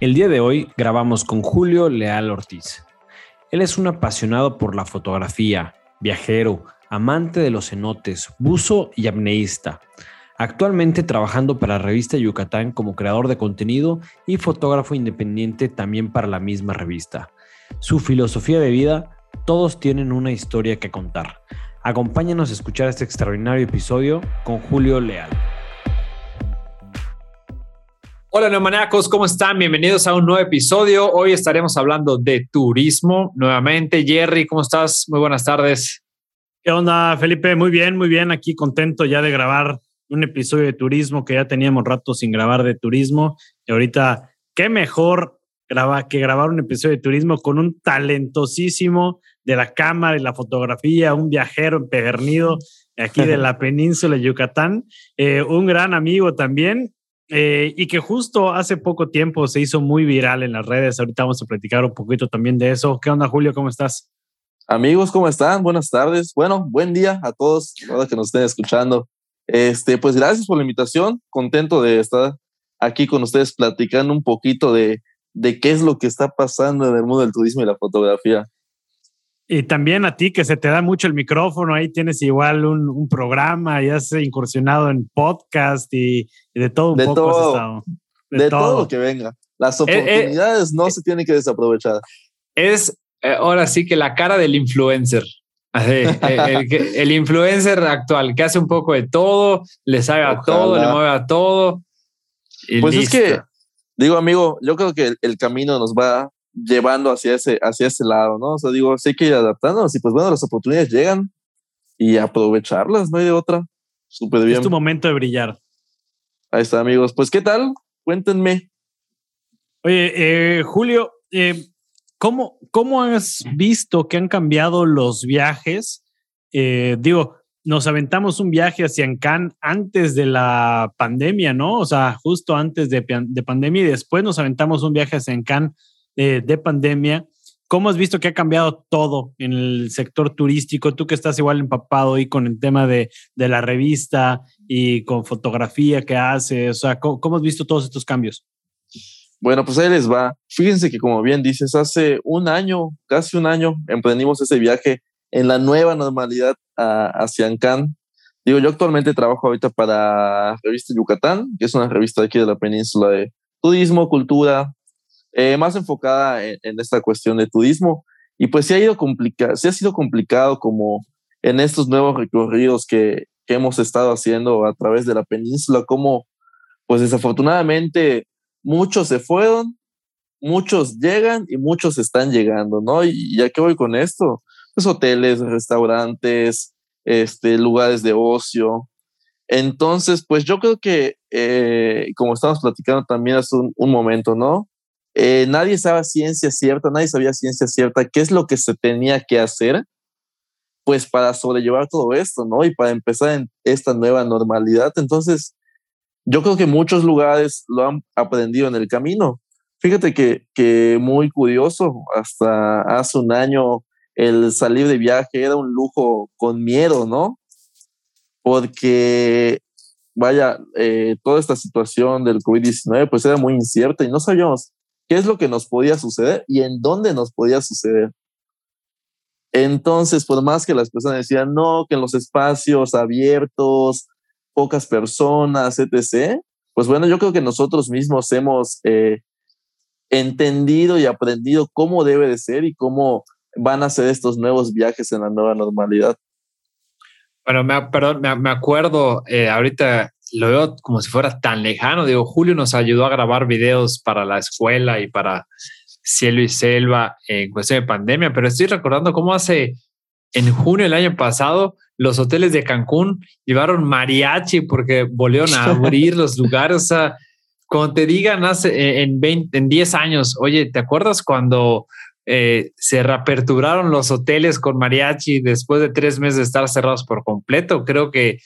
El día de hoy grabamos con Julio Leal Ortiz. Él es un apasionado por la fotografía, viajero, amante de los cenotes, buzo y apneísta. Actualmente trabajando para la revista Yucatán como creador de contenido y fotógrafo independiente también para la misma revista. Su filosofía de vida, todos tienen una historia que contar. Acompáñanos a escuchar este extraordinario episodio con Julio Leal. Hola neomaníacos, ¿cómo están? Bienvenidos a un nuevo episodio. Hoy estaremos hablando de turismo nuevamente. Jerry, ¿cómo estás? Muy buenas tardes. ¿Qué onda, Felipe? Muy bien, muy bien. Aquí contento ya de grabar un episodio de turismo que ya teníamos rato sin grabar de turismo. Y ahorita, qué mejor que grabar un episodio de turismo con un talentosísimo de la cámara y la fotografía, un viajero empedernido aquí de la península de Yucatán, eh, un gran amigo también eh, y que justo hace poco tiempo se hizo muy viral en las redes. Ahorita vamos a platicar un poquito también de eso. ¿Qué onda, Julio? ¿Cómo estás? Amigos, ¿cómo están? Buenas tardes. Bueno, buen día a todos, que nos estén escuchando. Este, pues gracias por la invitación. Contento de estar aquí con ustedes platicando un poquito de, de qué es lo que está pasando en el mundo del turismo y la fotografía. Y también a ti que se te da mucho el micrófono, ahí tienes igual un, programa, ya has incursionado en podcast y, de todo un de poco todo, De, todo. lo que venga. Las eh, eh, oportunidades no eh, se tienen que desaprovechar. Es ahora sí que la cara del influencer. el, influencer actual que hace un poco de todo, le sabe a todo, le mueve a todo. pues es que, digo amigo, yo creo que el camino nos va llevando hacia ese, hacia ese lado, ¿no? O sea, digo, sí hay que ir adaptándonos y pues bueno, las oportunidades llegan y aprovecharlas, no hay de otra. Súper bien. Es tu momento de brillar. Ahí está, amigos. Pues, ¿qué tal? Cuéntenme. Oye, eh, Julio, eh, ¿cómo, ¿cómo has visto que han cambiado los viajes? Eh, digo, nos aventamos un viaje hacia Ancán antes de la pandemia, ¿no? O sea, justo antes de, de pandemia y después nos aventamos un viaje hacia Ancán eh, de pandemia. ¿Cómo has visto que ha cambiado todo en el sector turístico? Tú que estás igual empapado ahí con el tema de, de la revista y con fotografía que haces, o sea, ¿cómo, has visto todos estos cambios? Bueno, pues ahí les va. Fíjense que como bien dices, hace un año, casi un año, emprendimos ese viaje en la nueva normalidad hacia Ancán. Digo, yo actualmente trabajo ahorita para Revista Yucatán, que es una revista aquí de la península de turismo, cultura, eh, más enfocada en, esta cuestión de turismo. Y pues sí ha, ido complicado, sí ha sido complicado como en estos nuevos recorridos que, que hemos estado haciendo a través de la península, como pues desafortunadamente muchos se fueron, muchos llegan y muchos están llegando, ¿no? Y ya que voy con esto, pues hoteles, restaurantes, este, lugares de ocio. Entonces, pues yo creo que, eh, como estamos platicando también hace un momento, ¿no? Eh, nadie sabía ciencia cierta, nadie sabía ciencia cierta qué es lo que se tenía que hacer, pues para sobrellevar todo esto, ¿no? Y para empezar en esta nueva normalidad. Entonces, yo creo que muchos lugares lo han aprendido en el camino. Fíjate que, que muy curioso, hasta hace un año el salir de viaje era un lujo con miedo, ¿no? Porque, vaya, eh, toda esta situación del COVID-19 pues era muy incierta y no sabíamos qué es lo que nos podía suceder y en dónde nos podía suceder. Entonces, por más que las personas decían, no, que en los espacios abiertos, pocas personas, etc., pues bueno, yo creo que nosotros mismos hemos eh, entendido y aprendido cómo debe de ser y cómo van a ser estos nuevos viajes en la nueva normalidad. Bueno, me, perdón, me, acuerdo eh, ahorita lo veo como si fuera tan lejano. Digo, Julio nos ayudó a grabar videos para la escuela y para Cielo y Selva en cuestión de pandemia, pero estoy recordando cómo hace en junio del año pasado, los hoteles de Cancún llevaron mariachi porque volvieron a abrir los lugares. O sea, cuando te digan hace, eh, en, 20, en 10 años, oye, ¿te acuerdas cuando eh, se reaperturaron los hoteles con mariachi después de tres meses de estar cerrados por completo? Creo que,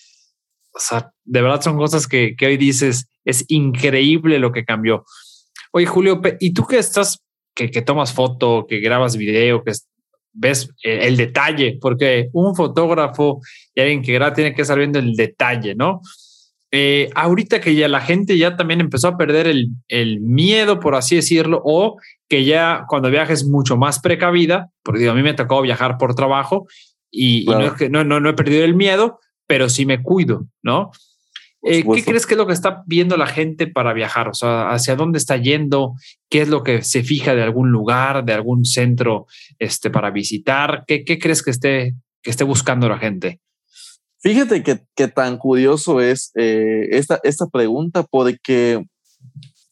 o sea, de verdad son cosas que, que hoy dices, es increíble lo que cambió. Oye, Julio, ¿y tú que estás, que, que tomas foto, que grabas video, que ves el, detalle? Porque un fotógrafo y alguien que graba tiene que estar viendo el detalle, ¿no? Eh, ahorita que ya la gente ya también empezó a perder el, el, miedo, por así decirlo, o que ya cuando viajes mucho más precavida, porque digo, a mí me tocado viajar por trabajo y, no, es que, no, no, no, he perdido el miedo, pero sí me cuido, ¿no? Eh, ¿Qué crees que es lo que está viendo la gente para viajar? O sea, ¿hacia dónde está yendo? ¿Qué es lo que se fija de algún lugar, de algún centro este, para visitar? ¿Qué, qué crees que esté, que esté buscando la gente? Fíjate que, tan curioso es eh, esta, esta pregunta, porque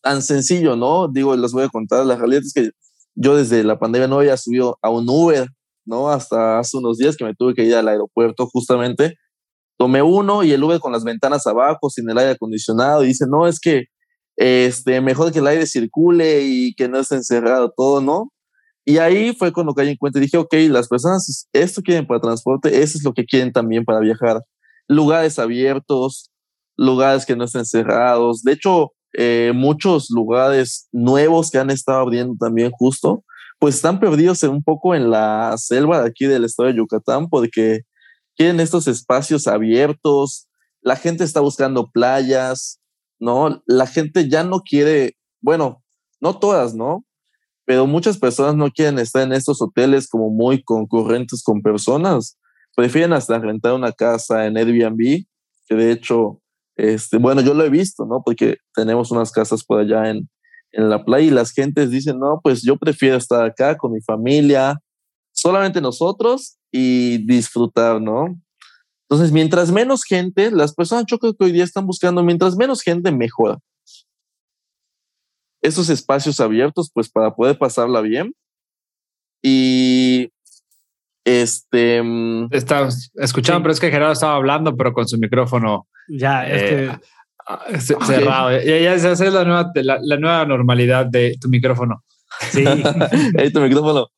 tan sencillo, ¿no? Digo, les voy a contar, la realidad es que yo desde la pandemia no había subido a un Uber, ¿no? Hasta hace unos días que me tuve que ir al aeropuerto justamente. Tomé uno y el Uber con las ventanas abajo, sin el aire acondicionado, y dice, no, es que este, mejor que el aire circule y que no esté encerrado todo, ¿no? Y ahí fue cuando caí en cuenta y dije, ok, las personas esto quieren para transporte, eso es lo que quieren también para viajar. Lugares abiertos, lugares que no estén cerrados. De hecho, eh, muchos lugares nuevos que han estado abriendo también justo, pues están perdidos un poco en la selva de aquí del estado de Yucatán porque quieren estos espacios abiertos. La gente está buscando playas, ¿no? La gente ya no quiere, bueno, no todas, ¿no? Pero muchas personas no quieren estar en estos hoteles como muy concurrentes con personas. Prefieren hasta rentar una casa en Airbnb, que de hecho, este, bueno, yo lo he visto, ¿no? Porque tenemos unas casas por allá en, en la playa y las gentes dicen, no, pues yo prefiero estar acá con mi familia, solamente nosotros y disfrutar, ¿no? Entonces, mientras menos gente, las personas yo creo que hoy día están buscando, mientras menos gente, mejor esos espacios abiertos, pues para poder pasarla bien. Y este. Mm, Está escuchando, pero es que Gerardo estaba hablando, pero con su micrófono. Ya, este. cerrado. Ya, ya, esa es la nueva, la, nueva normalidad de tu micrófono. Sí. tu micrófono.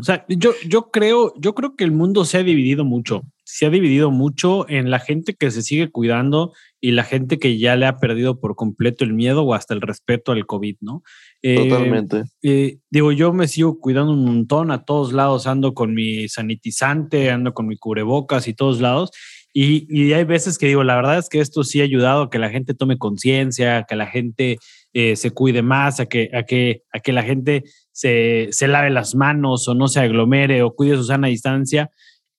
O sea, yo, yo creo, yo creo que el mundo se ha dividido mucho. Se ha dividido mucho en la gente que se sigue cuidando y la gente que ya le ha perdido por completo el miedo o hasta el respeto al COVID, ¿no? Eh, Totalmente. Eh, digo, yo me sigo cuidando un montón, a todos lados ando con mi sanitizante, ando con mi cubrebocas y todos lados. Y, y, hay veces que digo, la verdad es que esto sí ha ayudado a que la gente tome conciencia, a que la gente eh, se cuide más, a que, a que, a que la gente se, se lave las manos o no se aglomere o cuide su sana distancia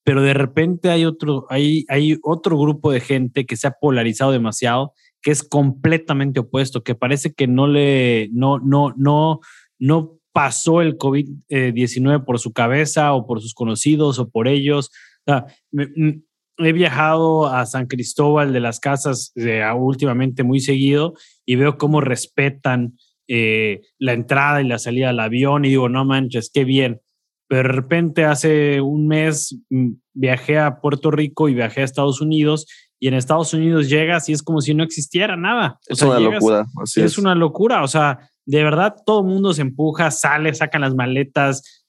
pero de repente hay otro, hay, hay otro grupo de gente que se ha polarizado demasiado, que es completamente opuesto, que parece que no le, no, no, no, no pasó el COVID-19 por su cabeza o por sus conocidos o por ellos. Mm, he viajado a San Cristóbal de las Casas eh, últimamente muy seguido y veo cómo respetan eh, la entrada y la salida del avión y digo, no manches, qué bien pero de repente hace un mes mm, viajé a Puerto Rico y viajé a Estados Unidos y en Estados Unidos llegas y es como si no existiera nada. Es una locura. es. una locura. O sea, de verdad todo el mundo se empuja, sale, sacan las maletas.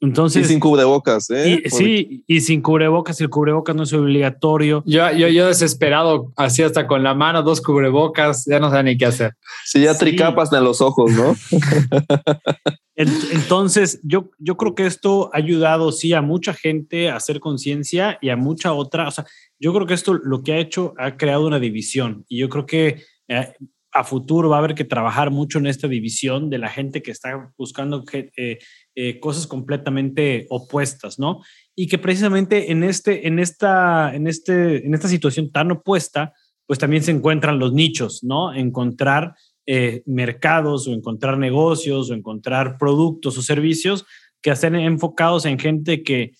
Entonces, y sin cubrebocas, ¿eh? sí, y sin cubrebocas, el cubrebocas no es obligatorio. Yo, yo, yo desesperado, así hasta con la mano, dos cubrebocas, ya no sé ni qué hacer. Sí, ya tricapas en los ojos, ¿no? Entonces, yo, yo creo que esto ha ayudado, sí, a mucha gente a hacer conciencia y a mucha otra. O sea, yo creo que esto lo que ha hecho, ha creado una división. Y yo creo que eh, a futuro va a haber que trabajar mucho en esta división de la gente que está buscando eh, eh, cosas completamente opuestas, ¿no? Y que precisamente en, este, en, esta, en, este, en esta situación tan opuesta, pues también se encuentran los nichos, ¿no? Encontrar eh, mercados o encontrar negocios o encontrar productos o servicios que estén enfocados en gente que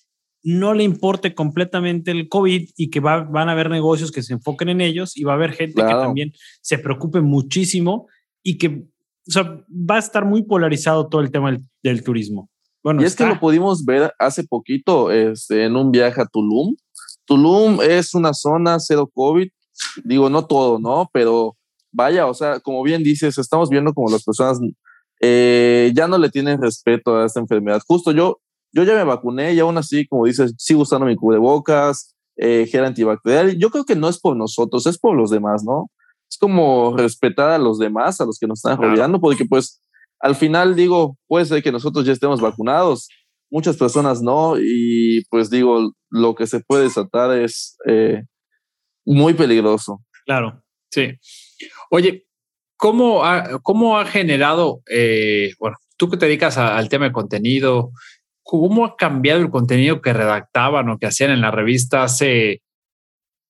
no le importe completamente el COVID y que van a haber negocios que se enfoquen en ellos y va a haber gente que también se preocupe muchísimo y que va a estar muy polarizado todo el tema del, turismo. Bueno, y es que lo pudimos ver hace poquito este, en un viaje a Tulum. Tulum es una zona cero COVID, digo, no todo, ¿no? Pero vaya, o sea, como bien dices, estamos viendo como las personas eh, ya no le tienen respeto a esta enfermedad. Justo yo, yo ya me vacuné y aún así, como dices, sigo usando mi cubrebocas, eh, gel antibacterial. Yo creo que no es por nosotros, es por los demás, ¿no? Es como respetar a los demás, a los que nos están rodeando, porque pues al final digo, puede ser que nosotros ya estemos vacunados, muchas personas no, y pues digo, lo que se puede desatar es eh, muy peligroso. Claro, sí. Oye, ¿cómo ha, cómo ha generado, eh, bueno, tú que te dedicas al tema de contenido, ¿cómo ha cambiado el contenido que redactaban o que hacían en la revista hace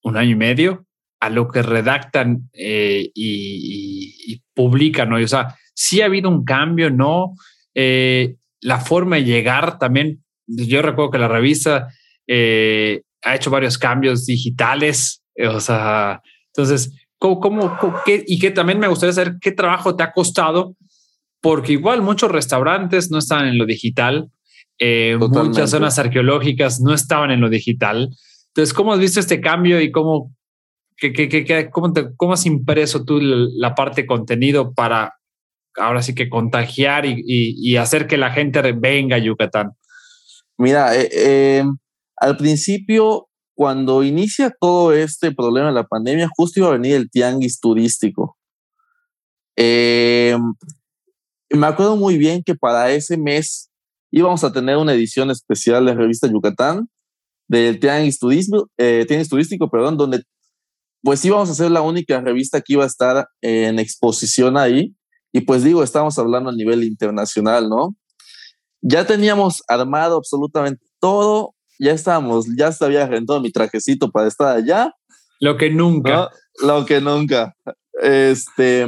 un año y medio a lo que redactan eh, y, publican? ¿no? o sea, sí ha habido un cambio, ¿no? Eh, la forma de llegar también, yo recuerdo que la revista ha hecho varios cambios digitales, o sea, entonces, ¿Cómo, qué, y que también me gustaría saber qué trabajo te ha costado, porque igual muchos restaurantes no estaban en lo digital, eh, muchas zonas arqueológicas no estaban en lo digital. Entonces, ¿cómo has visto este cambio y cómo, qué, qué, qué, cómo, cómo, has impreso tú la parte de contenido para ahora sí que contagiar y, y, hacer que la gente venga a Yucatán? Mira, eh, eh, al principio cuando inicia todo este problema de la pandemia, justo iba a venir el tianguis turístico. Eh, me acuerdo muy bien que para ese mes íbamos a tener una edición especial de revista Yucatán del tianguis, turismo, eh, tianguis turístico, perdón, donde pues íbamos a ser la única revista que iba a estar en exposición ahí. Y pues digo, estamos hablando a nivel internacional, ¿no? Ya teníamos armado absolutamente todo ya estábamos, ya se había rentado mi trajecito para estar allá. Lo que nunca. Lo que nunca. Este,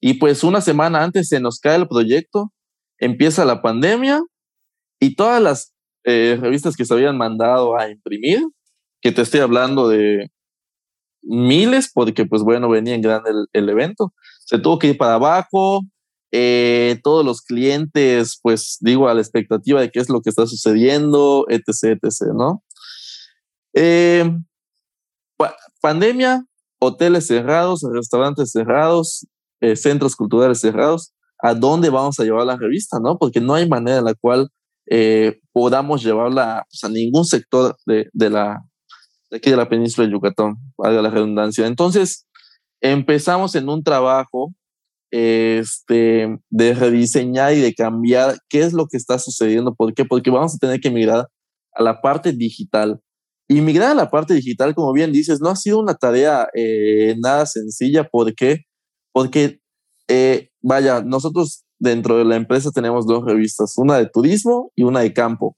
y pues una semana antes se nos cae el proyecto, empieza la pandemia y todas las eh, revistas que se habían mandado a imprimir, que te estoy hablando de miles, porque pues bueno, venía en grande el evento, se tuvo que ir para abajo, eh, todos los clientes, pues digo, a la expectativa de qué es lo que está sucediendo, etc., etc., ¿no? Eh, pandemia, hoteles cerrados, restaurantes cerrados, centros culturales cerrados. ¿A dónde vamos a llevar la revista, no? Porque no hay manera en la cual podamos llevarla pues, a ningún sector de, de la de aquí de la península de Yucatán, valga la redundancia. Entonces, empezamos en un trabajo este, de rediseñar y de cambiar qué es lo que está sucediendo. ¿Por qué? Porque vamos a tener que migrar a la parte digital. Y migrar a la parte digital, como bien dices, no ha sido una tarea eh, nada sencilla. ¿Por qué? Porque, eh, vaya, nosotros dentro de la empresa tenemos dos revistas, una de turismo y una de campo.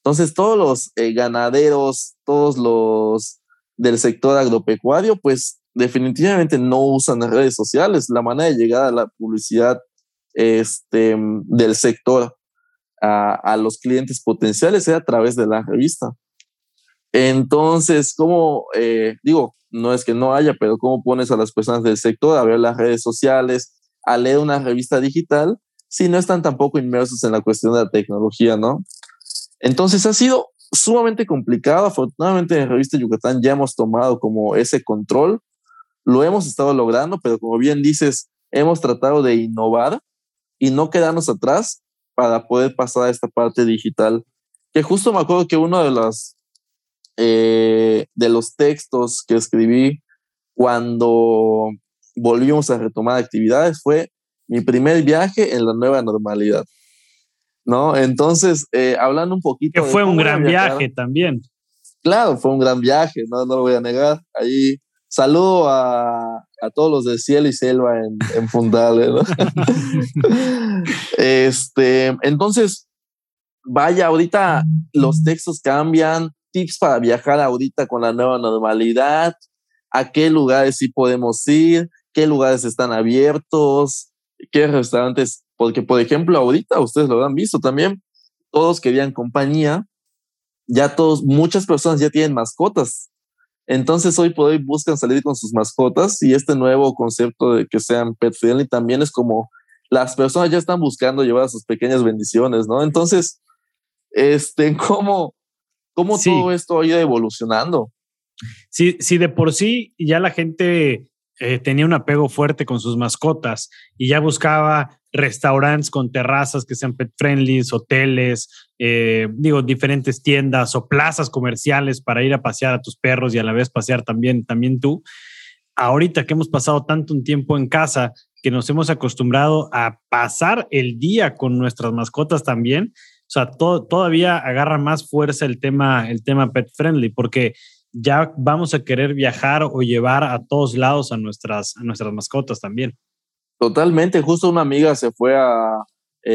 Entonces, todos los eh, ganaderos, todos los del sector agropecuario, pues definitivamente no usan las redes sociales. La manera de llegar a la publicidad este, del sector a, los clientes potenciales es a través de la revista. Entonces, ¿cómo, eh, digo, no es que no haya, pero cómo pones a las personas del sector a ver las redes sociales, a leer una revista digital, si no están tampoco inmersos en la cuestión de la tecnología, ¿no? Entonces ha sido sumamente complicado. Afortunadamente en Revista Yucatán ya hemos tomado como ese control lo hemos estado logrando, pero como bien dices, hemos tratado de innovar y no quedarnos atrás para poder pasar a esta parte digital. Que justo me acuerdo que uno de los, eh, de los textos que escribí cuando volvimos a retomar actividades fue mi primer viaje en la nueva normalidad. ¿No? Entonces, eh, hablando un poquito. Que fue un gran viaje también. Claro, fue un gran viaje, no, no lo voy a negar. Ahí Saludo a, a, todos los de Cielo y Selva en, en Fundale, este, entonces, vaya, ahorita los textos cambian, tips para viajar ahorita con la nueva normalidad, a qué lugares sí podemos ir, qué lugares están abiertos, qué restaurantes, porque por ejemplo, ahorita ustedes lo han visto también, todos querían compañía, ya todos, muchas personas ya tienen mascotas, entonces hoy por hoy buscan salir con sus mascotas y este nuevo concepto de que sean pet friendly también es como las personas ya están buscando llevar sus pequeñas bendiciones, ¿no? Entonces, este, ¿cómo, cómo todo esto ha ido evolucionando? Sí, sí, de por sí ya la gente eh, tenía un apego fuerte con sus mascotas y ya buscaba restaurantes con terrazas que sean pet friendly, hoteles, eh, digo, diferentes tiendas o plazas comerciales para ir a pasear a tus perros y a la vez pasear también, también tú. Ahorita que hemos pasado tanto un tiempo en casa, que nos hemos acostumbrado a pasar el día con nuestras mascotas también, o sea, todavía agarra más fuerza el tema, el tema pet friendly, porque ya vamos a querer viajar o llevar a todos lados a nuestras, a nuestras mascotas también. Totalmente, justo una amiga se fue a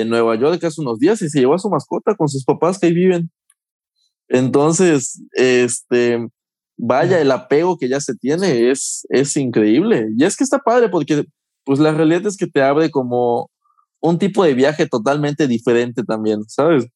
Nueva York hace unos días y se llevó a su mascota con sus papás que ahí viven. Entonces, este, vaya, el apego que ya se tiene es, es increíble. Y es que está padre porque, pues la realidad es que te abre como un tipo de viaje totalmente diferente también, ¿sabes?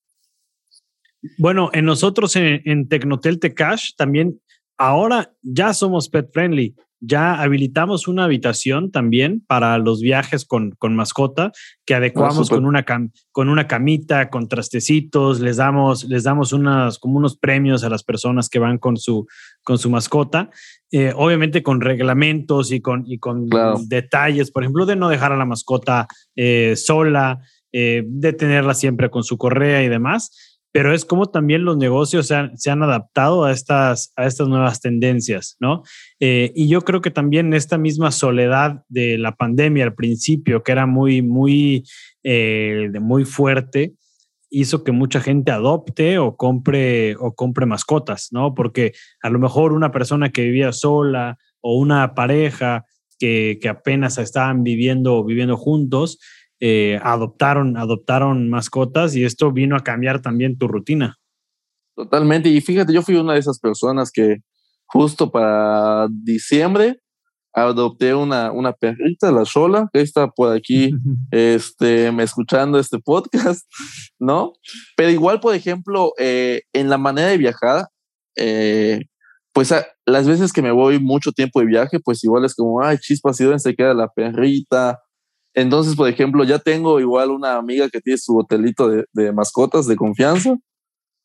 Bueno, en nosotros en, en Tecnotel Tecash también ahora ya somos pet friendly. Ya habilitamos una habitación también para los viajes con, con mascota que adecuamos ah, con, una con una camita, con trastecitos, les damos, les damos unas, como unos premios a las personas que van con su, con su mascota, eh, obviamente con reglamentos y con, y con detalles, por ejemplo, de no dejar a la mascota eh, sola, eh, de tenerla siempre con su correa y demás pero es como también los negocios se han, adaptado a estas, a estas nuevas tendencias, ¿no? Eh, y yo creo que también esta misma soledad de la pandemia al principio, que era muy, muy, eh, muy fuerte, hizo que mucha gente adopte o compre, o compre mascotas, ¿no? Porque a lo mejor una persona que vivía sola o una pareja que, que apenas estaban viviendo, viviendo juntos, eh, adoptaron, adoptaron mascotas y esto vino a cambiar también tu rutina. Totalmente. Y fíjate, yo fui una de esas personas que justo para diciembre adopté una, una perrita, la sola, que está por aquí este, me escuchando este podcast, ¿no? Pero igual, por ejemplo, eh, en la manera de viajar, eh, pues las veces que me voy mucho tiempo de viaje, pues igual es como, ay, chispas, ¿y dónde se queda la perrita? Entonces, por ejemplo, ya tengo igual una amiga que tiene su hotelito de, mascotas de confianza.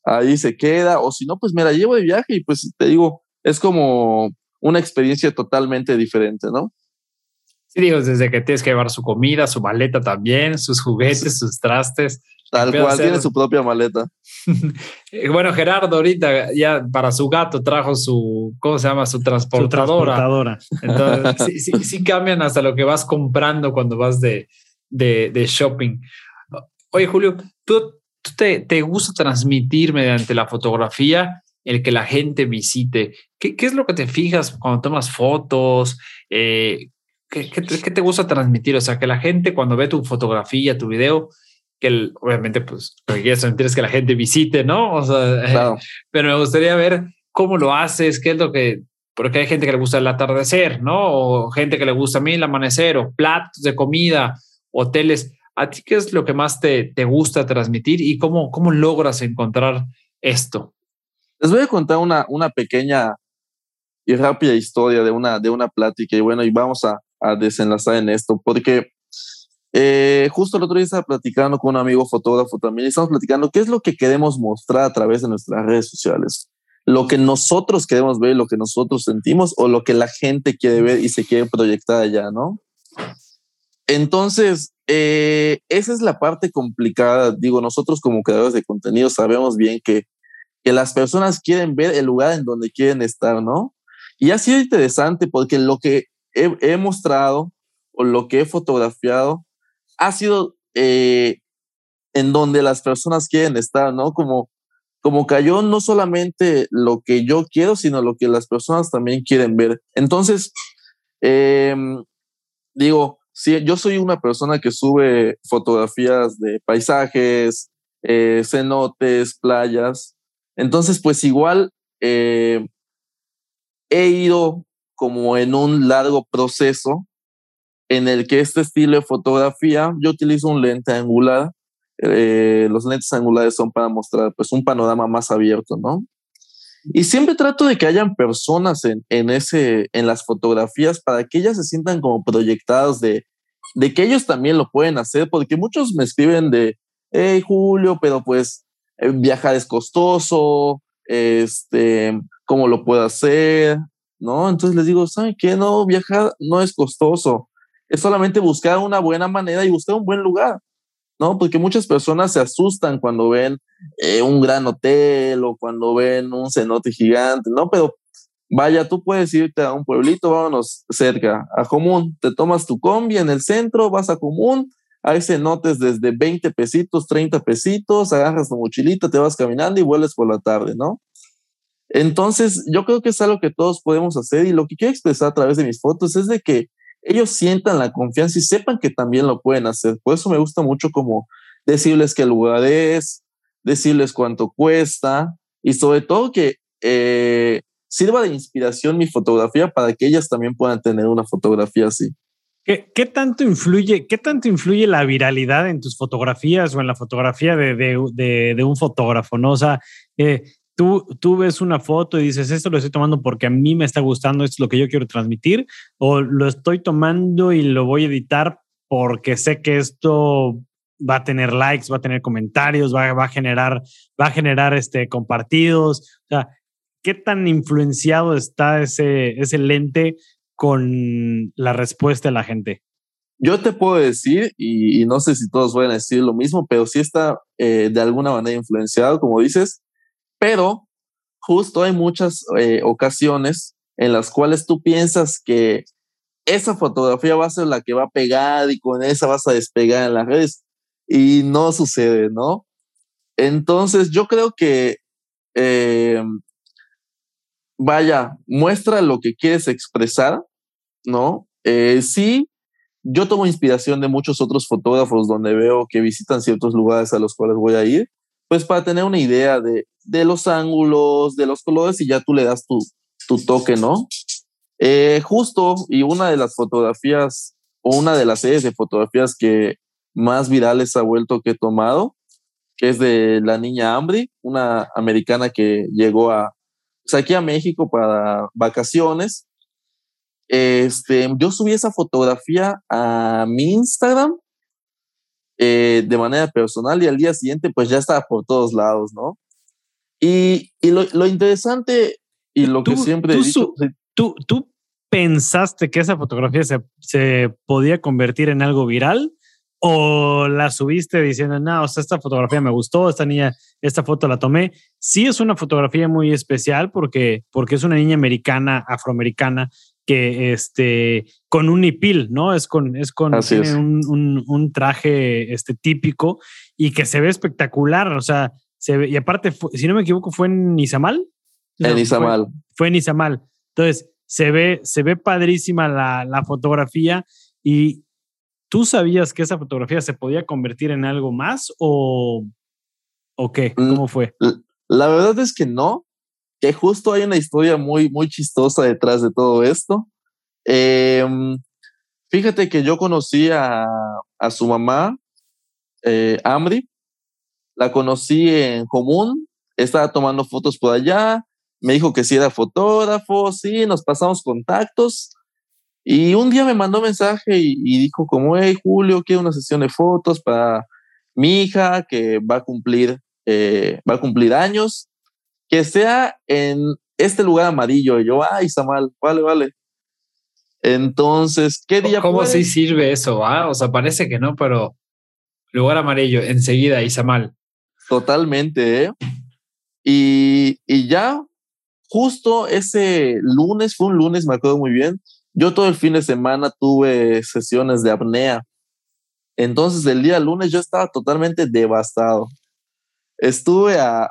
Ahí se queda, o si no, pues me la llevo de viaje y pues te digo, es como una experiencia totalmente diferente, ¿no? Sí, digo, desde que tienes que llevar su comida, su maleta también, sus juguetes, sus trastes. Tal cual, tiene su propia maleta. bueno, Gerardo ahorita ya para su gato trajo su, ¿cómo se llama? Su transportadora. transportadora. Entonces, sí, sí, cambian hasta lo que vas comprando cuando vas de, de, de shopping. Oye, Julio, ¿tú, te, te, gusta transmitir mediante la fotografía el que la gente visite? ¿Qué, qué es lo que te fijas cuando tomas fotos? Eh, ¿qué, qué, qué te gusta transmitir? O sea, que la gente cuando ve tu fotografía, tu video, que obviamente, pues, lo que quieres sentir es que la gente visite, ¿no? O sea, pero me gustaría ver cómo lo haces, qué es lo que, porque hay gente que le gusta el atardecer, ¿no? O gente que le gusta a mí el amanecer, o platos de comida, hoteles. ¿A ti qué es lo que más te, te gusta transmitir y cómo, cómo logras encontrar esto? Les voy a contar una, una pequeña y rápida historia de una, de una plática y bueno, y vamos a, a desenlazar en esto, porque eh, justo el otro día estaba platicando con un amigo fotógrafo también y estamos platicando qué es lo que queremos mostrar a través de nuestras redes sociales. Lo que nosotros queremos ver, lo que nosotros sentimos o lo que la gente quiere ver y se quiere proyectar allá, ¿no? Entonces, eh, esa es la parte complicada. Digo, nosotros como creadores de contenido sabemos bien que, que las personas quieren ver el lugar en donde quieren estar, ¿no? Y ha sido interesante porque lo que he, he mostrado o lo que he fotografiado ha sido eh, en donde las personas quieren estar, ¿no? Como, como cayó no solamente lo que yo quiero, sino lo que las personas también quieren ver. Entonces, em, digo, si yo soy una persona que sube fotografías de paisajes, eh, cenotes, playas. Entonces, pues igual eh, he ido como en un largo proceso en el que este estilo de fotografía, yo utilizo un lente angular. Eh, los lentes angulares son para mostrar pues un panorama más abierto, ¿no? Y siempre trato de que hayan personas en, en, ese, en las fotografías para que ellas se sientan como proyectadas de, de que ellos también lo pueden hacer, porque muchos me escriben de, hey Julio, pero pues eh, viajar es costoso, este, ¿cómo lo puedo hacer? ¿No? Entonces les digo, ¿saben qué? No, viajar no es costoso, es solamente buscar una buena manera y buscar un buen lugar. ¿no? Porque muchas personas se asustan cuando ven eh, un gran hotel o cuando ven un cenote gigante, ¿no? Pero vaya, tú puedes irte a un pueblito, vámonos cerca, a Común, te tomas tu combi en el centro, vas a Común, hay cenotes desde 20 pesitos, 30 pesitos, agarras tu mochilita, te vas caminando y vuelves por la tarde, ¿no? Entonces, yo creo que es algo que todos podemos hacer y lo que quiero expresar a través de mis fotos es de que ellos sientan la confianza y sepan que también lo pueden hacer. Por eso me gusta mucho como decirles qué lugar es, decirles cuánto cuesta y sobre todo que eh, sirva de inspiración mi fotografía para que ellas también puedan tener una fotografía así. ¿Qué, qué tanto influye, qué tanto influye la viralidad en tus fotografías o en la fotografía de, de, de, un fotógrafo? ¿no? Sea, eh, tú, tú ves una foto y dices, esto lo estoy tomando porque a mí me está gustando, esto es lo que yo quiero transmitir, o lo estoy tomando y lo voy a editar porque sé que esto va a tener likes, va a tener comentarios, va, va a generar, va a generar este, compartidos. ¿qué tan influenciado está ese, ese lente con la respuesta de la gente? Yo te puedo decir, y, y no sé si todos van a decir lo mismo, pero sí está eh, de alguna manera influenciado, como dices, pero justo hay muchas eh, ocasiones en las cuales tú piensas que esa fotografía va a ser la que va a pegar y con esa vas a despegar en las redes y no sucede, ¿no? Entonces yo creo que, eh, vaya, muestra lo que quieres expresar, ¿no? Eh, sí, yo tomo inspiración de muchos otros fotógrafos donde veo que visitan ciertos lugares a los cuales voy a ir, pues para tener una idea de, de los ángulos, de los colores y ya tú le das tu, tu toque, ¿no? Eh, justo, y una de las fotografías, o una de las series de fotografías que más virales ha vuelto que he tomado, que es de la niña Ambry, una americana que llegó pues aquí a México para vacaciones. Este, yo subí esa fotografía a mi Instagram eh, de manera personal y al día siguiente pues ya estaba por todos lados, ¿no? Y, y lo, lo, interesante y lo que siempre he dicho... ¿tú, ¿Tú pensaste que esa fotografía se, se podía convertir en algo viral? o la subiste diciendo, no, o sea, esta fotografía me gustó, esta niña, esta foto la tomé. Sí es una fotografía muy especial porque, porque es una niña americana, afroamericana, que este, con un nipil, ¿no? Es con, es con Así es. Un, un, un, traje este, típico y que se ve espectacular, o sea, se ve, y aparte, fue, si no me equivoco, fue en Izamal. En Izamal. Fue, fue, en Izamal. Entonces, se ve, se ve padrísima la, la fotografía y, ¿Tú sabías que esa fotografía se podía convertir en algo más o, o qué? ¿Cómo fue? La verdad es que no, que justo hay una historia muy, muy chistosa detrás de todo esto. Eh, fíjate que yo conocí a, a su mamá, eh, Amri, la conocí en común, estaba tomando fotos por allá, me dijo que sí era fotógrafo, sí, nos pasamos contactos y un día me mandó mensaje y, y dijo como, hey Julio, quiero una sesión de fotos para mi hija que va a cumplir, eh, va a cumplir años, que sea en este lugar amarillo. Y yo, ay, Samal, vale, vale. Entonces, ¿qué día ¿Cómo sí sirve eso? Ah? O sea, parece que no, pero lugar amarillo, enseguida, Izamal. Totalmente, ¿eh? Y, y ya, justo ese lunes, fue un lunes, me acuerdo muy bien, yo todo el fin de semana tuve sesiones de apnea. Entonces el día lunes yo estaba totalmente devastado. Estuve a,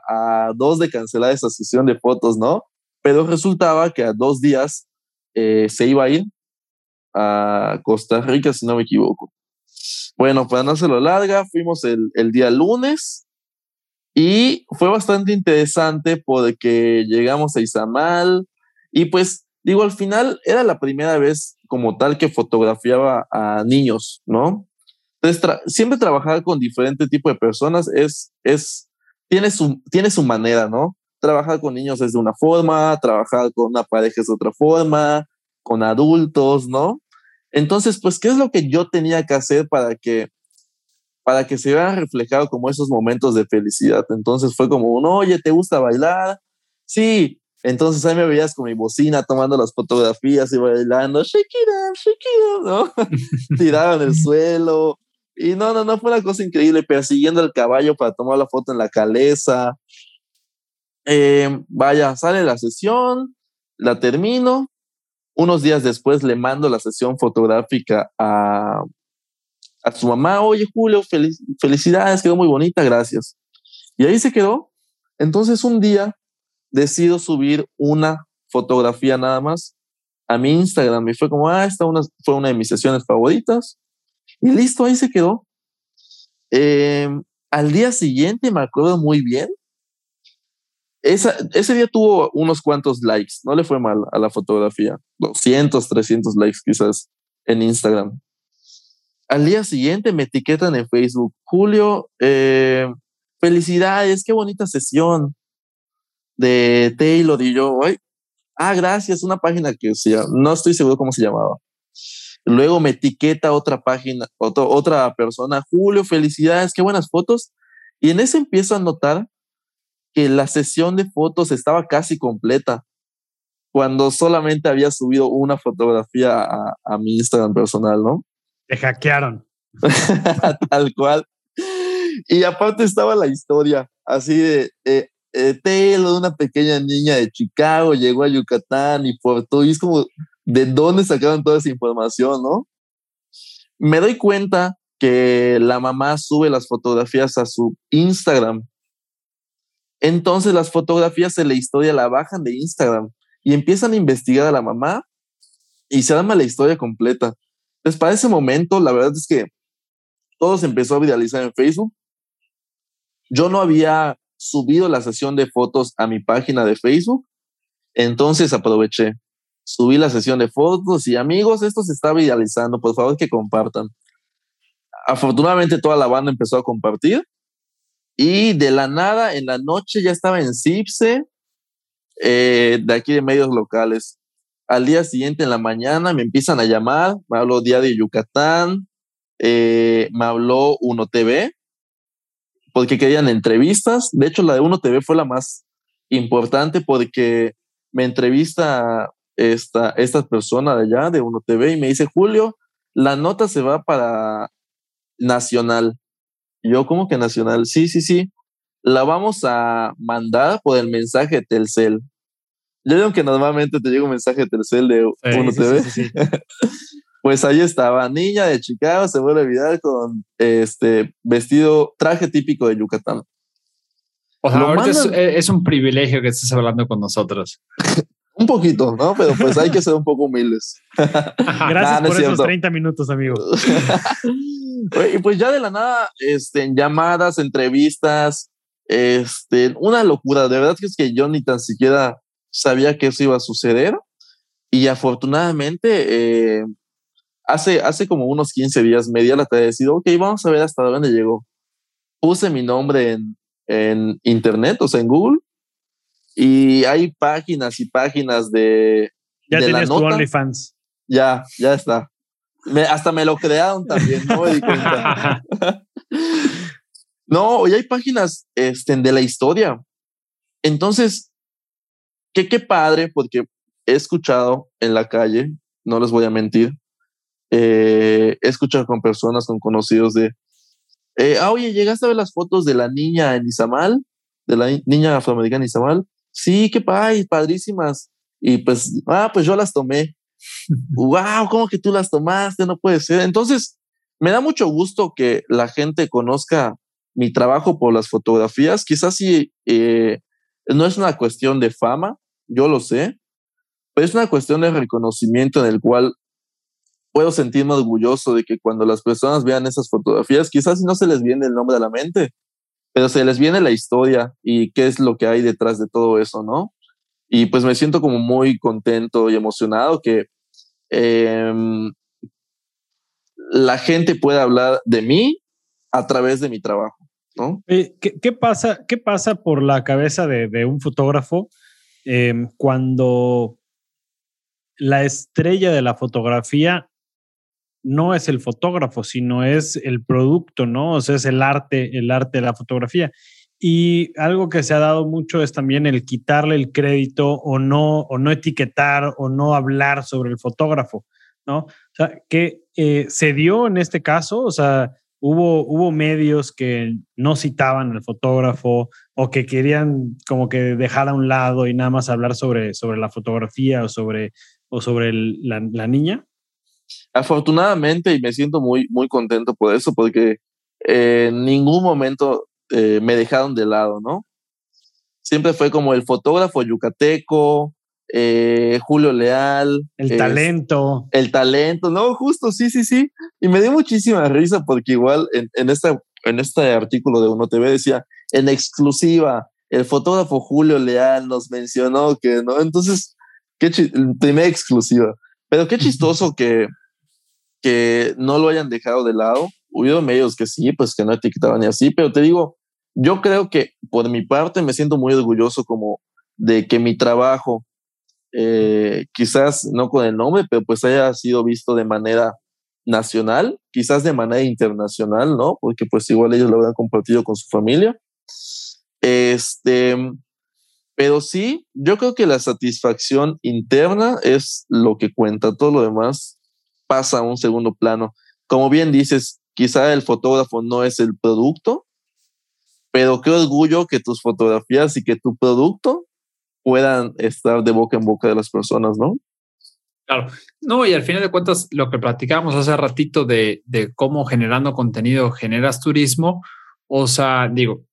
dos de cancelar esa sesión de fotos, ¿no? Pero resultaba que a dos días eh, se iba a ir a Costa Rica, si no me equivoco. Bueno, para no hacerlo larga, fuimos el, el día lunes y fue bastante interesante porque llegamos a Izamal y pues digo, al final era la primera vez como tal que fotografiaba a niños, ¿no? Entonces, siempre trabajar con diferente tipo de personas es, es, tiene su, tiene su manera, ¿no? Trabajar con niños es de una forma, trabajar con una pareja es de otra forma, con adultos, ¿no? Entonces, pues, ¿qué es lo que yo tenía que hacer para que, para que se vean reflejado como esos momentos de felicidad? Entonces fue como un, oye, ¿te gusta bailar? Sí. Entonces ahí me veías con mi bocina tomando las fotografías y bailando, Shakira, Shakira, ¿no? Tirado en el suelo. Y no, no, no, fue una cosa increíble, persiguiendo el caballo para tomar la foto en la caleza. Eh, vaya, sale la sesión, la termino. Unos días después le mando la sesión fotográfica a, a su mamá. Oye, Julio, felicidades, quedó muy bonita, gracias. Y ahí se quedó. Entonces un día decido subir una fotografía nada más a mi Instagram y fue como, ah, esta una, fue una de mis sesiones favoritas. Y listo, ahí se quedó. Eh, al día siguiente, me acuerdo muy bien, ese día tuvo unos cuantos likes, no le fue mal a la fotografía, 200, 300 likes quizás en Instagram. Al día siguiente me etiquetan en Facebook, Julio, eh, felicidades, qué bonita sesión de Taylor y yo, ah, gracias, una página que no estoy seguro cómo se llamaba. Luego me etiqueta otra página, otra persona, Julio, felicidades, qué buenas fotos. Y en eso empiezo a notar que la sesión de fotos estaba casi completa cuando solamente había subido una fotografía a, mi Instagram personal, ¿no? Hackearon. Tal cual. Y aparte estaba la historia, así de eh, eh, una pequeña niña de Chicago, llegó a Yucatán y Puerto, y es como, ¿de dónde sacaron toda esa información, no? Me doy cuenta que la mamá sube las fotografías a su Instagram entonces las fotografías de la historia la bajan de Instagram y empiezan a investigar a la mamá y se arma la historia completa. Entonces para ese momento la verdad es que todo se empezó a viralizar en Facebook. Yo no había subido la sesión de fotos a mi página de Facebook, entonces aproveché. Subí la sesión de fotos y amigos, esto se está viralizando, por favor que compartan. Afortunadamente toda la banda empezó a compartir y de la nada, en la noche ya estaba en Cipse, eh, de aquí de medios locales. Al día siguiente, en la mañana, me empiezan a llamar. Me habló Diario Yucatán, eh, me habló Uno TV, porque querían entrevistas. De hecho, la de Uno TV fue la más importante porque me entrevista esta, esta persona de allá, de Uno TV, y me dice, Julio, la nota se va para Nacional yo, como que nacional? Sí, sí, sí. La vamos a mandar por el mensaje de Telcel. Ya veo que normalmente te llega un mensaje de Telcel de Uno TV. pues ahí estaba, niña de Chicago, se vuelve a olvidar con este vestido, traje típico de Yucatán. O sea, ahorita eh, es, un privilegio que estés hablando con nosotros. un poquito, ¿no? Pero pues hay que ser un poco humildes. Gracias por esos 30 minutos, amigo. Y pues ya de la nada, este, en llamadas, entrevistas, este, una locura. De verdad que es que yo ni tan siquiera sabía que eso iba a suceder. Y afortunadamente, eh, hace, hace como unos 15 días me di la tarea de decir, ok, vamos a ver hasta dónde llegó. Puse mi nombre en, en internet, o sea, en Google, y hay páginas y páginas de. Ya de tienes tu OnlyFans. Ya, ya está hasta me lo crearon también, no me di cuenta. no, hoy hay páginas este, de la historia. Entonces, qué, qué padre, porque he escuchado en la calle, no les voy a mentir, eh, he escuchado con personas, con conocidos de, eh, ah, oye, ¿llegaste a ver las fotos de la niña en Izamal? De la niña afroamericana en Izamal. Sí, qué padre, padrísimas. Y pues, ah, pues yo las tomé wow, ¿cómo que tú las tomaste? No puede ser. Entonces, me da mucho gusto que la gente conozca mi trabajo por las fotografías. Quizás si eh, no es una cuestión de fama, yo lo sé, pero es una cuestión de reconocimiento en el cual puedo sentirme orgulloso de que cuando las personas vean esas fotografías, quizás no se les viene el nombre a la mente, pero se les viene la historia y qué es lo que hay detrás de todo eso, ¿no? Y pues me siento como muy contento y emocionado que Em, la gente puede hablar de mí a través de mi trabajo. ¿no? ¿Qué, pasa, ¿Qué pasa por la cabeza de, un fotógrafo em, cuando la estrella de la fotografía no es el fotógrafo, sino es el producto, ¿no? O sea, es el arte, el arte de la fotografía. Y algo que se ha dado mucho es también el quitarle el crédito o no, o no etiquetar o no hablar sobre el fotógrafo, ¿no? O sea, que eh, se dio en este caso, o sea, hubo, hubo medios que no citaban al fotógrafo o que querían como que dejar a un lado y nada más hablar sobre, sobre la fotografía o sobre, o sobre la, la niña. Afortunadamente, y me siento muy, muy contento por eso, porque en ningún momento eh, me dejaron de lado, ¿no? Siempre fue como el fotógrafo yucateco, eh, Julio Leal. El talento. El talento, no, justo, sí, sí, sí. Y me dio muchísima risa porque igual en, en, esta, en este artículo de Uno TV decía, en exclusiva, el fotógrafo Julio Leal nos mencionó que, ¿no? Entonces, qué primera exclusiva. Pero qué chistoso que, que no lo hayan dejado de lado. Hubo medios que sí, pues que no etiquetaban ni así, pero te digo, yo creo que por mi parte me siento muy orgulloso como de que mi trabajo, eh, quizás no con el nombre, pero pues haya sido visto de manera nacional, quizás de manera internacional, ¿no? Porque pues igual ellos lo habrán compartido con su familia. Este, pero sí, yo creo que la satisfacción interna es lo que cuenta, todo lo demás pasa a un segundo plano. Como bien dices, quizá el fotógrafo no es el producto, pero qué orgullo que tus fotografías y que tu producto puedan estar de boca en boca de las personas, ¿no? Claro, no, y al final de cuentas, lo que platicábamos hace ratito de, de cómo generando contenido generas turismo, o sea, digo,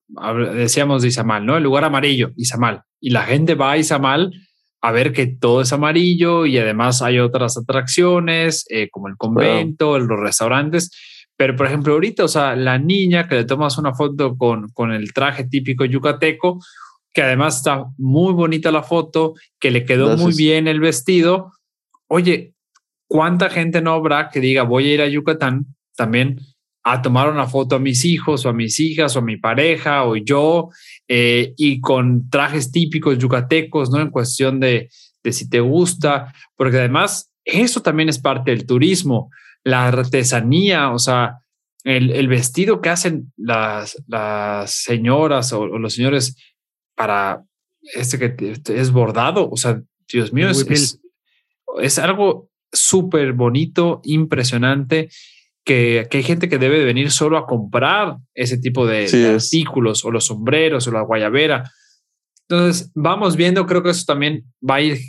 decíamos de Izamal, ¿no? El lugar amarillo, Izamal y la gente va a Izamal a ver que todo es amarillo y además hay otras atracciones eh, como el convento, los restaurantes. Pero, por ejemplo, ahorita, o sea, la niña que le tomas una foto con, con el traje típico yucateco, que además está muy bonita la foto, que le quedó muy bien el vestido. Oye, ¿cuánta gente no habrá que diga voy a ir a Yucatán también a tomar una foto a mis hijos o a mis hijas o a mi pareja o yo eh, y con trajes típicos yucatecos, ¿no? En cuestión de, de si te gusta, porque además eso también es parte del turismo, la artesanía, o sea, el, el vestido que hacen las, las señoras o, los señores para este que es bordado, o sea, Dios mío, es, es, es algo súper bonito, impresionante que, hay gente que debe de venir solo a comprar ese tipo de, artículos o los sombreros o la guayabera. Entonces, vamos viendo, creo que eso también va a ir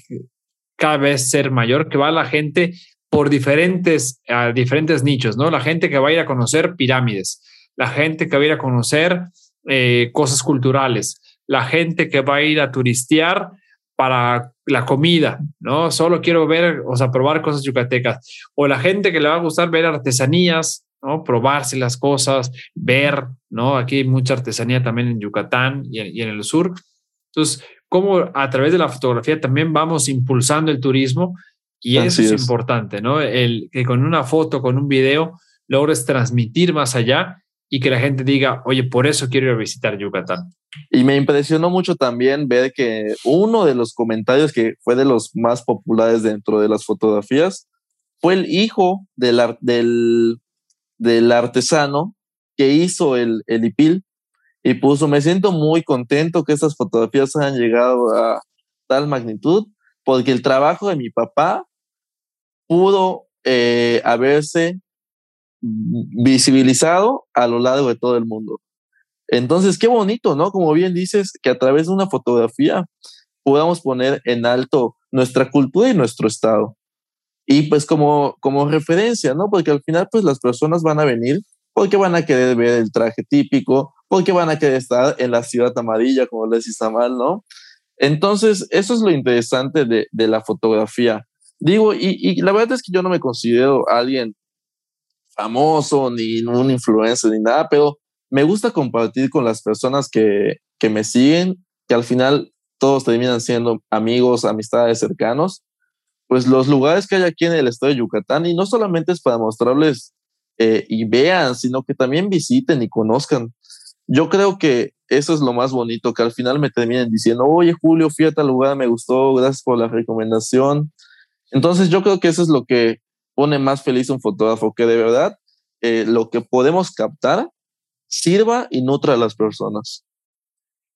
cada vez ser mayor, que va la gente por diferentes, a diferentes nichos, ¿no? La gente que va a ir a conocer pirámides, la gente que va a ir a conocer eh, cosas culturales, la gente que va a ir a turistear para la comida, ¿no? Solo quiero ver, o sea, probar cosas yucatecas. O la gente que le va a gustar ver artesanías, ¿no? Probarse las cosas, ver, ¿no? Aquí hay mucha artesanía también en Yucatán y en, el sur. Entonces, cómo a través de la fotografía también vamos impulsando el turismo y eso es, importante, ¿no? El que con una foto, con un video, logres transmitir más allá y que la gente diga, oye, por eso quiero ir a visitar Yucatán. Y me impresionó mucho también ver que uno de los comentarios que fue de los más populares dentro de las fotografías fue el hijo del, del, del artesano que hizo el, el IPIL y puso, me siento muy contento que estas fotografías hayan llegado a tal magnitud porque el trabajo de mi papá pudo eh, haberse visibilizado a lo largo de todo el mundo. Entonces, qué bonito, ¿no? Como bien dices, que a través de una fotografía podamos poner en alto nuestra cultura y nuestro estado. Y pues como, como referencia, ¿no? Porque al final, pues las personas van a venir porque van a querer ver el traje típico, porque van a querer estar en la ciudad amarilla, como les dice mal, ¿no? Entonces, eso es lo interesante de, de la fotografía. Digo, y, la verdad es que yo no me considero alguien famoso, ni un influencer, ni nada, pero me gusta compartir con las personas que, que me siguen, que al final todos terminan siendo amigos, amistades cercanos, pues los lugares que hay aquí en el estado de Yucatán, y no solamente es para mostrarles eh, y vean, sino que también visiten y conozcan. Yo creo que eso es lo más bonito, que al final me terminen diciendo, oye Julio, fui a tal lugar, me gustó, gracias por la recomendación. Entonces yo creo que eso es lo que pone más feliz un fotógrafo, que de verdad eh, lo que podemos captar sirva y nutra a las personas.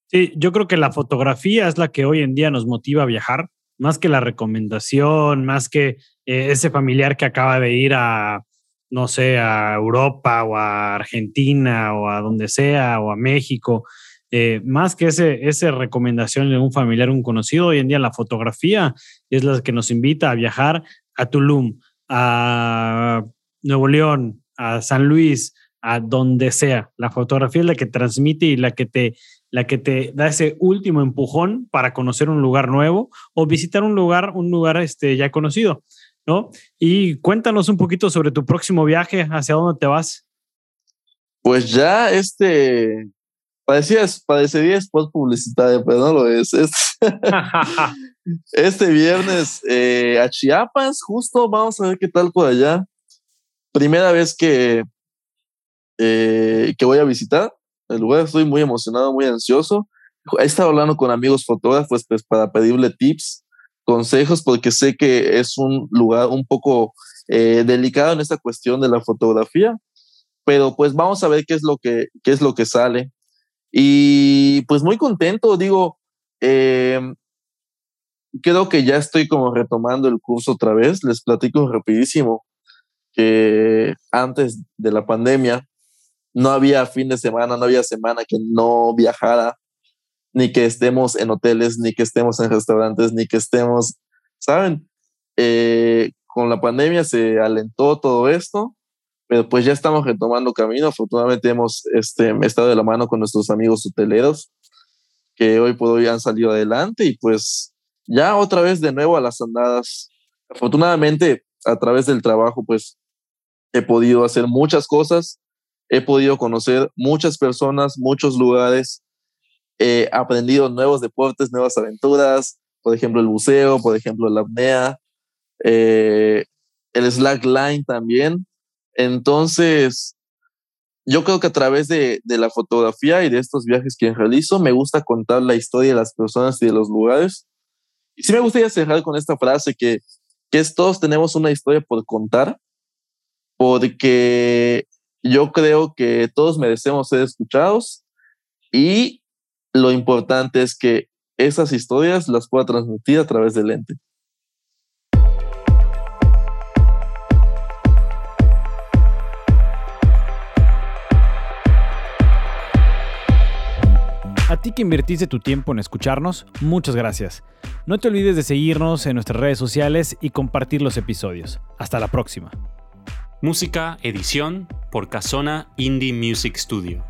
Sí, yo creo que la fotografía es la que hoy en día nos motiva a viajar, más que la recomendación, más que eh, ese familiar que acaba de ir a, no sé, a Europa o a Argentina o a donde sea o a México. Eh, más que ese, esa recomendación de un familiar, un conocido, hoy en día la fotografía es la que nos invita a viajar a Tulum, a Nuevo León, a San Luis, a donde sea. La fotografía es la que transmite y la que te, la que te da ese último empujón para conocer un lugar nuevo o visitar un lugar, un lugar este, ya conocido, ¿no? Y cuéntanos un poquito sobre tu próximo viaje, hacia dónde te vas. Pues ya este, parecía, parecería spot publicitario, pero no lo es. Este, viernes eh, a Chiapas, justo, vamos a ver qué tal por allá. Primera vez que, eh, que voy a visitar el lugar, estoy muy emocionado, muy ansioso. He estado hablando con amigos fotógrafos pues, para pedirle tips, consejos, porque sé que es un lugar un poco eh, delicado en esta cuestión de la fotografía, pero pues vamos a ver qué es lo que, qué es lo que sale. Y pues muy contento, digo, eh, creo que ya estoy como retomando el curso otra vez, les platico rapidísimo que antes de la pandemia no había fin de semana, no había semana que no viajara, ni que estemos en hoteles, ni que estemos en restaurantes, ni que estemos, ¿saben? Eh, con la pandemia se alentó todo esto, pero pues ya estamos retomando camino. Afortunadamente hemos este, estado de la mano con nuestros amigos hoteleros que hoy por hoy han salido adelante y pues ya otra vez de nuevo a las andadas. Afortunadamente a través del trabajo pues he podido hacer muchas cosas he podido conocer muchas personas, muchos lugares, he aprendido nuevos deportes, nuevas aventuras, por ejemplo el buceo, por ejemplo la apnea, eh, el slackline también. Entonces, yo creo que a través de, de, la fotografía y de estos viajes que realizo, me gusta contar la historia de las personas y de los lugares. Y sí me gustaría cerrar con esta frase que, que todos tenemos una historia por contar, porque yo creo que todos merecemos ser escuchados y lo importante es que esas historias las pueda transmitir a través del ente. Ti que invertiste tu tiempo en escucharnos, muchas gracias. No te olvides de seguirnos en nuestras redes sociales y compartir los episodios. Hasta la próxima. Música, edición por Casona Indie Music Studio.